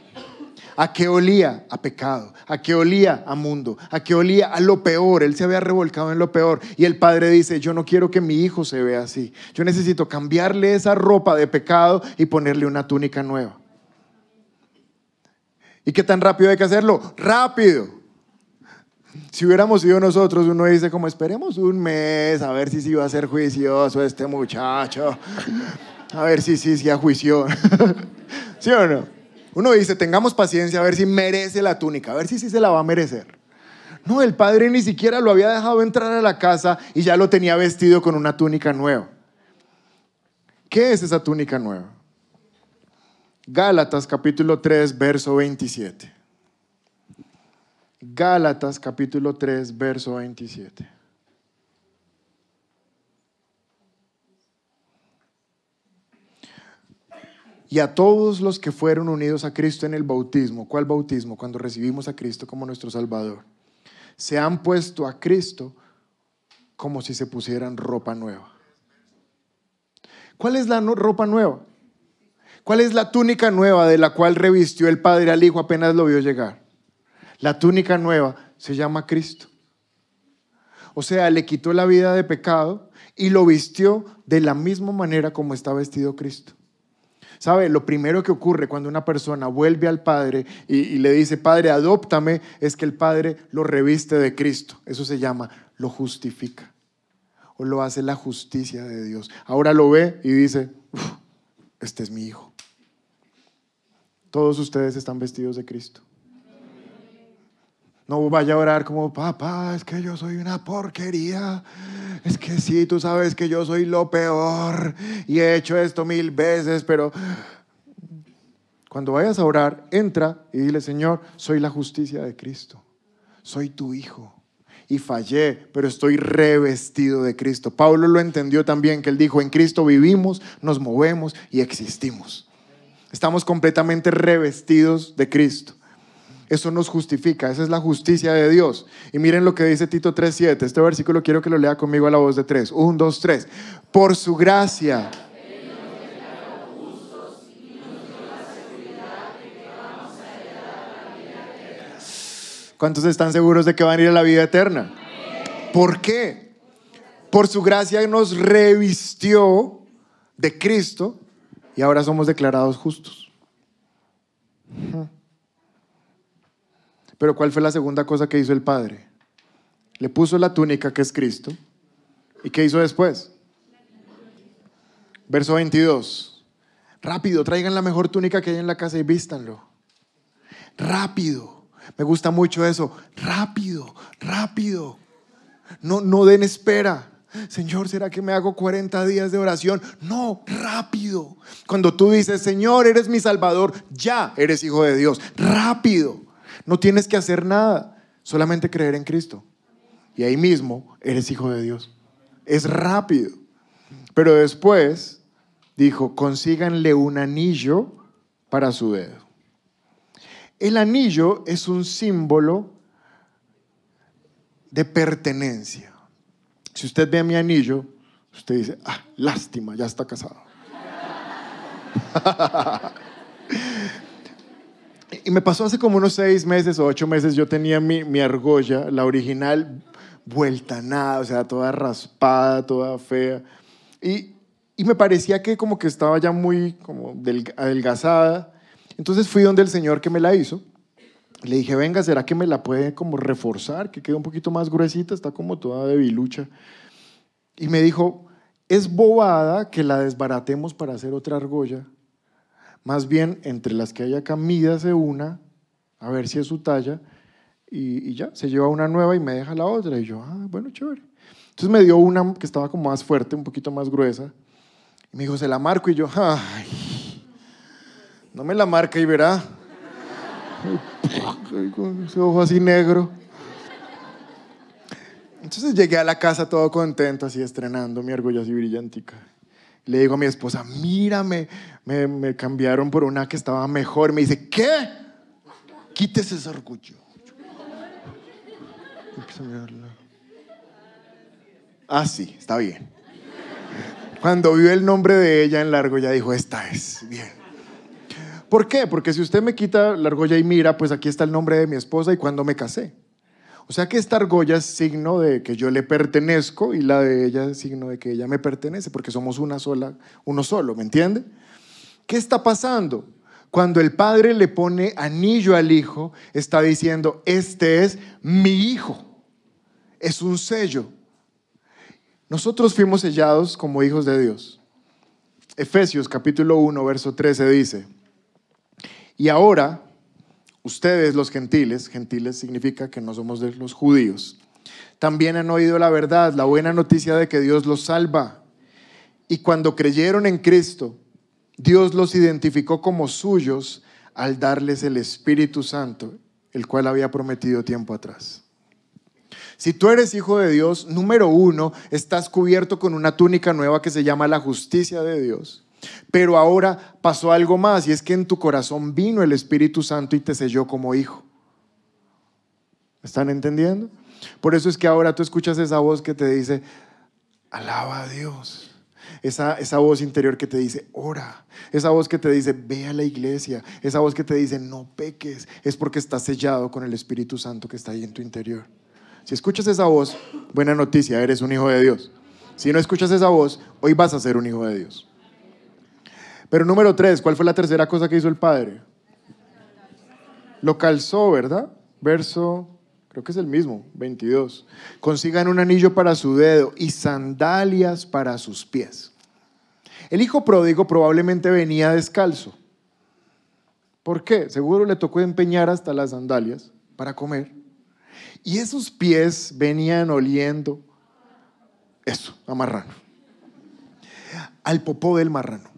¿A qué olía? A pecado. ¿A qué olía? A mundo. ¿A qué olía? A lo peor. Él se había revolcado en lo peor. Y el padre dice, yo no quiero que mi hijo se vea así. Yo necesito cambiarle esa ropa de pecado y ponerle una túnica nueva. ¿Y qué tan rápido hay que hacerlo? Rápido. Si hubiéramos sido nosotros, uno dice como esperemos un mes a ver si se iba a ser juicioso este muchacho. A ver si sí, sí, a juicio. ¿Sí o no? Uno dice, tengamos paciencia a ver si merece la túnica, a ver si sí se la va a merecer. No, el padre ni siquiera lo había dejado entrar a la casa y ya lo tenía vestido con una túnica nueva. ¿Qué es esa túnica nueva? Gálatas capítulo 3, verso 27. Gálatas capítulo 3, verso 27. y a todos los que fueron unidos a Cristo en el bautismo. ¿Cuál bautismo? Cuando recibimos a Cristo como nuestro Salvador. Se han puesto a Cristo como si se pusieran ropa nueva. ¿Cuál es la ropa nueva? ¿Cuál es la túnica nueva de la cual revistió el Padre al Hijo apenas lo vio llegar? La túnica nueva se llama Cristo. O sea, le quitó la vida de pecado y lo vistió de la misma manera como está vestido Cristo. ¿Sabe? Lo primero que ocurre cuando una persona vuelve al Padre y, le dice, Padre, adóptame, es que el Padre lo reviste de Cristo. Eso se llama, lo justifica. O lo hace la justicia de Dios. Ahora lo ve y dice, este es mi hijo. Todos ustedes están vestidos de Cristo. No vaya a orar como, papá, es que yo soy una porquería. Es que sí, tú sabes que yo soy lo peor y he hecho esto mil veces, pero cuando vayas a orar, entra y dile, Señor, soy la justicia de Cristo. Soy tu hijo. Y fallé, pero estoy revestido de Cristo. Pablo lo entendió también, que él dijo, en Cristo vivimos, nos movemos y existimos. Estamos completamente revestidos de Cristo. Eso nos justifica, esa es la justicia de Dios. Y miren lo que dice Tito 3.7. Este versículo quiero que lo lea conmigo a la voz de tres. Un, dos, tres. Por su gracia. ¿Cuántos están seguros de que van a ir a la vida eterna? ¿Por qué? Por su gracia nos revistió de Cristo y ahora somos declarados justos. Pero ¿cuál fue la segunda cosa que hizo el Padre? Le puso la túnica que es Cristo. ¿Y qué hizo después? Verso 22. Rápido, traigan la mejor túnica que hay en la casa y vístanlo. Rápido. Me gusta mucho eso. Rápido, rápido. No, no den espera. Señor, ¿será que me hago 40 días de oración? No, rápido. Cuando tú dices, Señor, eres mi Salvador, ya eres hijo de Dios. Rápido. No tienes que hacer nada, solamente creer en Cristo. Y ahí mismo eres hijo de Dios. Es rápido. Pero después dijo, consíganle un anillo para su dedo. El anillo es un símbolo de pertenencia. Si usted ve mi anillo, Usted dice, ah, lástima, ya está casado. y me pasó hace como unos seis meses o ocho meses, yo tenía mi, mi argolla, la original, vuelta nada, o sea, toda raspada, toda fea. Y, y me parecía que como que estaba ya muy como adelgazada. Entonces fui donde el señor que me la hizo. Le dije, venga, ¿será que me la puede como reforzar? Que quede un poquito más gruesita, está como toda debilucha. Y me dijo, es bobada que la desbaratemos para hacer otra argolla. Más bien, entre las que hay acá, mídase una, a ver si es su talla, y, ya, se lleva una nueva y me deja la otra. Y yo, ah, bueno, chévere. Entonces me dio una que estaba como más fuerte, un poquito más gruesa. Y me dijo, se la marco. Y yo, ay, no me la marca y verá. Con ese ojo así negro. Entonces llegué a la casa todo contento, así estrenando mi argolla así brillantica. Le digo a mi esposa, mírame, me, me cambiaron por una que estaba mejor. Me dice, ¿qué? Quítese ese orgullo. Ah, sí, está bien. Cuando vio el nombre de ella en la argolla, dijo, esta es, bien. ¿Por qué? Porque si usted me quita la argolla y mira, pues aquí está el nombre de mi esposa y cuando me casé. O sea que esta argolla es signo de que yo le pertenezco y la de ella es signo de que ella me pertenece, porque somos una sola, uno solo, ¿me entiende? ¿Qué está pasando? Cuando el padre le pone anillo al hijo, está diciendo, este es mi hijo. Es un sello. Nosotros fuimos sellados como hijos de Dios. Efesios capítulo 1, verso 13 dice, y ahora ustedes los gentiles, gentiles significa que no somos de los judíos, también han oído la verdad, la buena noticia de que Dios los salva. Y cuando creyeron en Cristo, Dios los identificó como suyos al darles el Espíritu Santo, el cual había prometido tiempo atrás. Si tú eres hijo de Dios, número uno, estás cubierto con una túnica nueva que se llama la justicia de Dios. Pero ahora pasó algo más y es que en tu corazón vino el Espíritu Santo y te selló como hijo. ¿Están entendiendo? Por eso es que ahora tú escuchas esa voz que te dice, alaba a Dios. Esa, esa voz interior que te dice, ora. Esa voz que te dice, ve a la iglesia. Esa voz que te dice, no peques. Es porque estás sellado con el Espíritu Santo que está ahí en tu interior. Si escuchas esa voz, buena noticia, eres un hijo de Dios. Si no escuchas esa voz, hoy vas a ser un hijo de Dios. Pero número tres, ¿cuál fue la tercera cosa que hizo el Padre? Lo calzó, ¿verdad? Verso, creo que es el mismo, 22. Consigan un anillo para su dedo y sandalias para sus pies. El hijo pródigo probablemente venía descalzo. ¿Por qué? Seguro le tocó empeñar hasta las sandalias para comer. Y esos pies venían oliendo eso, a marrano. Al popó del marrano.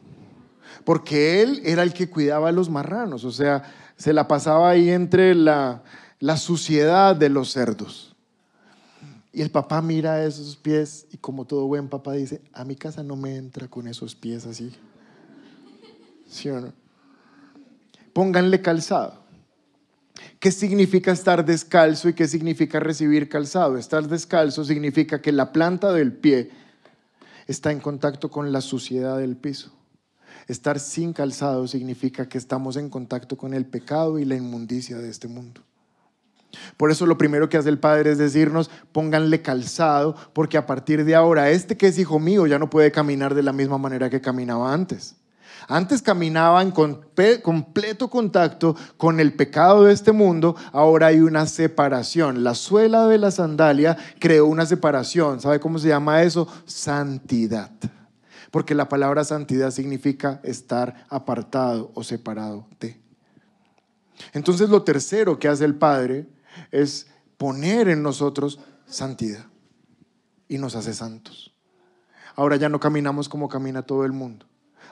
Porque él era el que cuidaba a los marranos, o sea, se la pasaba ahí entre la, la suciedad de los cerdos. Y el papá mira esos pies y como todo buen papá dice, a mi casa no me entra con esos pies así. ¿Sí o no? Pónganle calzado. ¿Qué significa estar descalzo y qué significa recibir calzado? Estar descalzo significa que la planta del pie está en contacto con la suciedad del piso. Estar sin calzado significa que estamos en contacto con el pecado y la inmundicia de este mundo. Por eso lo primero que hace el Padre es decirnos, pónganle calzado, porque a partir de ahora este que es hijo mío ya no puede caminar de la misma manera que caminaba antes. Antes caminaba en completo contacto con el pecado de este mundo, ahora hay una separación. La suela de la sandalia creó una separación. ¿Sabe cómo se llama eso? Santidad. Porque la palabra santidad significa estar apartado o separado de. Entonces lo tercero que hace el Padre es poner en nosotros santidad y nos hace santos. Ahora ya no caminamos como camina todo el mundo.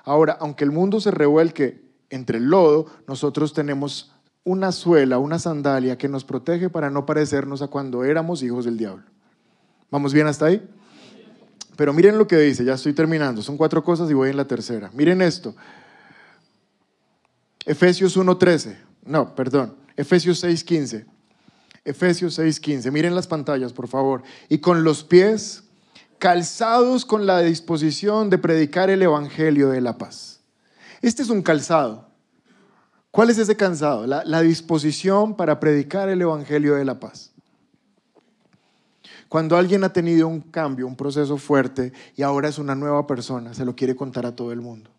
Ahora, aunque el mundo se revuelque entre el lodo, nosotros tenemos una suela, una sandalia que nos protege para no parecernos a cuando éramos hijos del diablo. ¿Vamos bien hasta ahí? Pero miren lo que dice, ya estoy terminando. Son cuatro cosas y voy en la tercera. Miren esto. Efesios 1.13. No, perdón. Efesios 6.15. Efesios 6.15. Miren las pantallas, por favor. Y con los pies calzados con la disposición de predicar el Evangelio de la paz. Este es un calzado. ¿Cuál es ese calzado? La, la disposición para predicar el Evangelio de la paz. Cuando alguien ha tenido un cambio, un proceso fuerte y ahora es una nueva persona, se lo quiere contar a todo el mundo.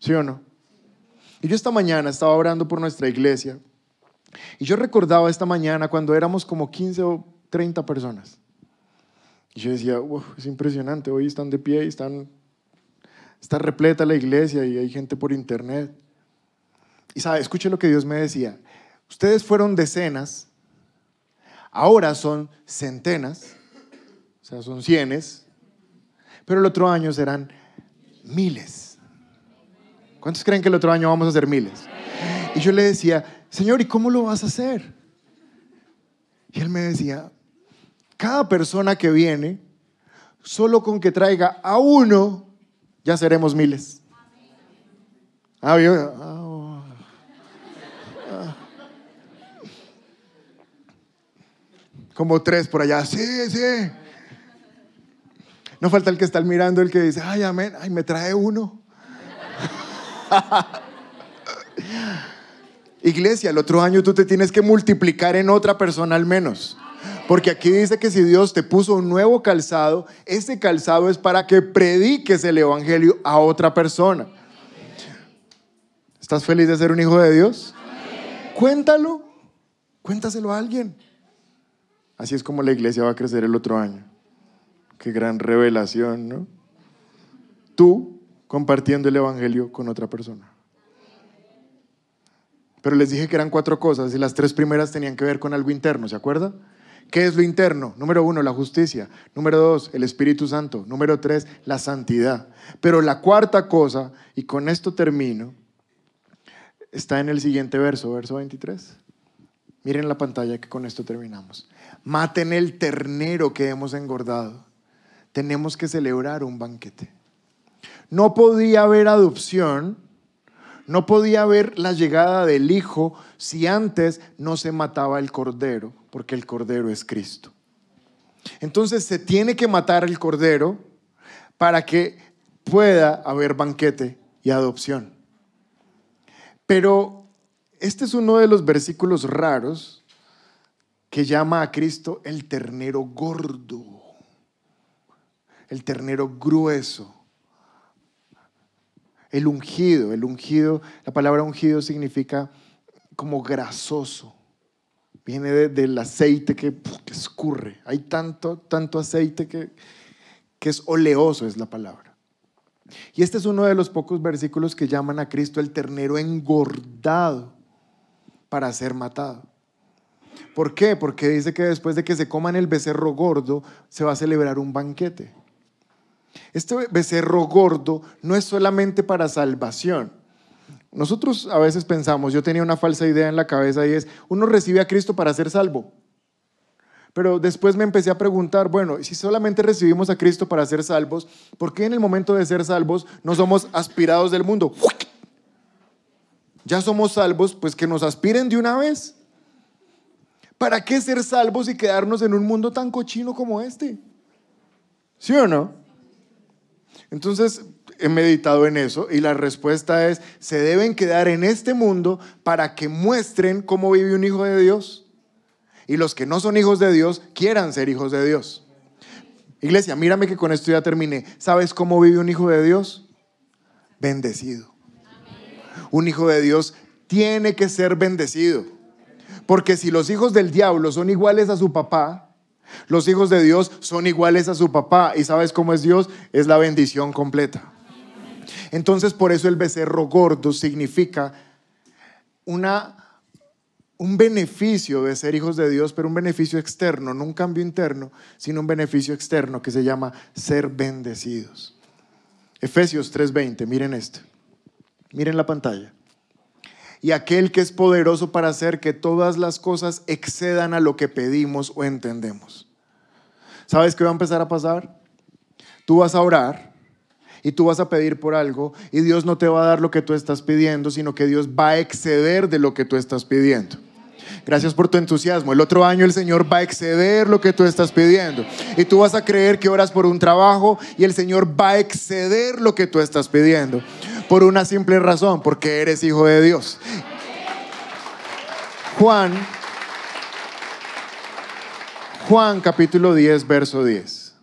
¿Sí o no? Y yo esta mañana estaba orando por nuestra iglesia y yo recordaba esta mañana cuando éramos como 15 o 30 personas. Y yo decía, es impresionante, hoy están de pie y están, está repleta la iglesia y hay gente por internet. Y sabe, escuche lo que Dios me decía. Ustedes fueron decenas, ahora son centenas, o sea, son cienes, pero el otro año serán miles. ¿Cuántos creen que el otro año vamos a ser miles? Y yo le decía, Señor, ¿y cómo lo vas a hacer? Y él me decía, cada persona que viene, solo con que traiga a uno, ya seremos miles. Ah, ah, ah. Como tres por allá, sí, sí. No falta el que está mirando, el que dice, ay, amén, ay, me trae uno. Iglesia, el otro año tú te tienes que multiplicar en otra persona al menos. Porque aquí dice que si Dios te puso un nuevo calzado, ese calzado es para que prediques el Evangelio a otra persona. ¿Estás feliz de ser un hijo de Dios? Cuéntalo, cuéntaselo a alguien. Así es como la iglesia va a crecer el otro año. Qué gran revelación, ¿no? Tú compartiendo el Evangelio con otra persona. Pero les dije que eran cuatro cosas y las tres primeras tenían que ver con algo interno, ¿se acuerda? ¿Qué es lo interno? Número uno, la justicia. Número dos, el Espíritu Santo. Número tres, la santidad. Pero la cuarta cosa, y con esto termino, está en el siguiente verso, verso 23. Miren la pantalla que con esto terminamos. Maten el ternero que hemos engordado. Tenemos que celebrar un banquete. No podía haber adopción no podía haber la llegada del Hijo si antes no se mataba el Cordero, porque el Cordero es Cristo. Entonces se tiene que matar el Cordero para que pueda haber banquete y adopción. Pero este es uno de los versículos raros que llama a Cristo el ternero gordo, el ternero grueso el ungido, el ungido, la palabra ungido significa como grasoso. Viene del aceite que, escurre. Hay tanto, tanto aceite que, que es oleoso, es la palabra. Y este es uno de los pocos versículos que llaman a Cristo el ternero engordado para ser matado. ¿Por qué? Porque dice que después de que se coman el becerro gordo, se va a celebrar un banquete. Este becerro gordo no es solamente para salvación. Nosotros a veces pensamos, yo tenía una falsa idea en la cabeza y es, uno recibe a Cristo para ser salvo. Pero después me empecé a preguntar, bueno, si solamente recibimos a Cristo para ser salvos, ¿por qué en el momento de ser salvos no somos aspirados del mundo? Ya somos salvos, pues que nos aspiren de una vez. ¿Para qué ser salvos y quedarnos en un mundo tan cochino como este? ¿Sí o no? Entonces, he meditado en eso y la respuesta es, se deben quedar en este mundo para que muestren cómo vive un hijo de Dios. Y los que no son hijos de Dios quieran ser hijos de Dios. Iglesia, mírame que con esto ya terminé. ¿Sabes cómo vive un hijo de Dios? Bendecido. Un hijo de Dios tiene que ser bendecido. Porque si los hijos del diablo son iguales a su papá, los hijos de Dios son iguales a su papá. ¿Y sabes cómo es Dios? Es la bendición completa. Entonces por eso el becerro gordo significa una, un beneficio de ser hijos de Dios, pero un beneficio externo, no un cambio interno, sino un beneficio externo que se llama ser bendecidos. Efesios 3:20, miren esto. Miren la pantalla. Y aquel que es poderoso para hacer que todas las cosas excedan a lo que pedimos o entendemos. ¿Sabes qué va a empezar a pasar? Tú vas a orar y tú vas a pedir por algo y Dios no te va a dar lo que tú estás pidiendo, sino que Dios va a exceder de lo que tú estás pidiendo. Gracias por tu entusiasmo. El otro año el Señor va a exceder lo que tú estás pidiendo. Y tú vas a creer que oras por un trabajo y el Señor va a exceder lo que tú estás pidiendo. Por una simple razón, porque eres hijo de Dios. Juan, Juan capítulo 10, verso 10.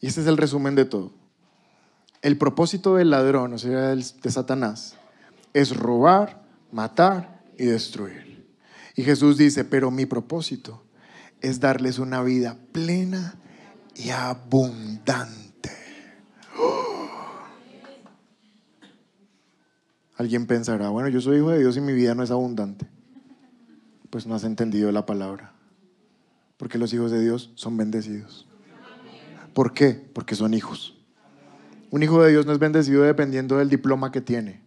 Y este es el resumen de todo. El propósito del ladrón, o sea, de Satanás, es robar, matar y destruir. Y Jesús dice, pero mi propósito es darles una vida plena y abundante. Alguien pensará, bueno, yo soy hijo de Dios y mi vida no es abundante. Pues no has entendido la palabra. Porque los hijos de Dios son bendecidos. ¿Por qué? Porque son hijos. Un hijo de Dios no es bendecido dependiendo del diploma que tiene,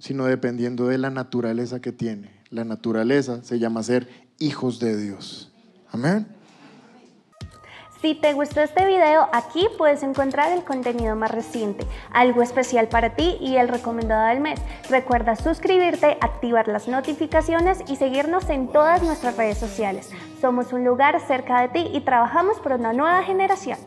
sino dependiendo de la naturaleza que tiene. La naturaleza se llama ser hijos de Dios. Amén. Si te gustó este video, aquí puedes encontrar el contenido más reciente, algo especial para ti y el recomendado del mes. Recuerda suscribirte, activar las notificaciones y seguirnos en todas nuestras redes sociales. Somos un lugar cerca de ti y trabajamos por una nueva generación.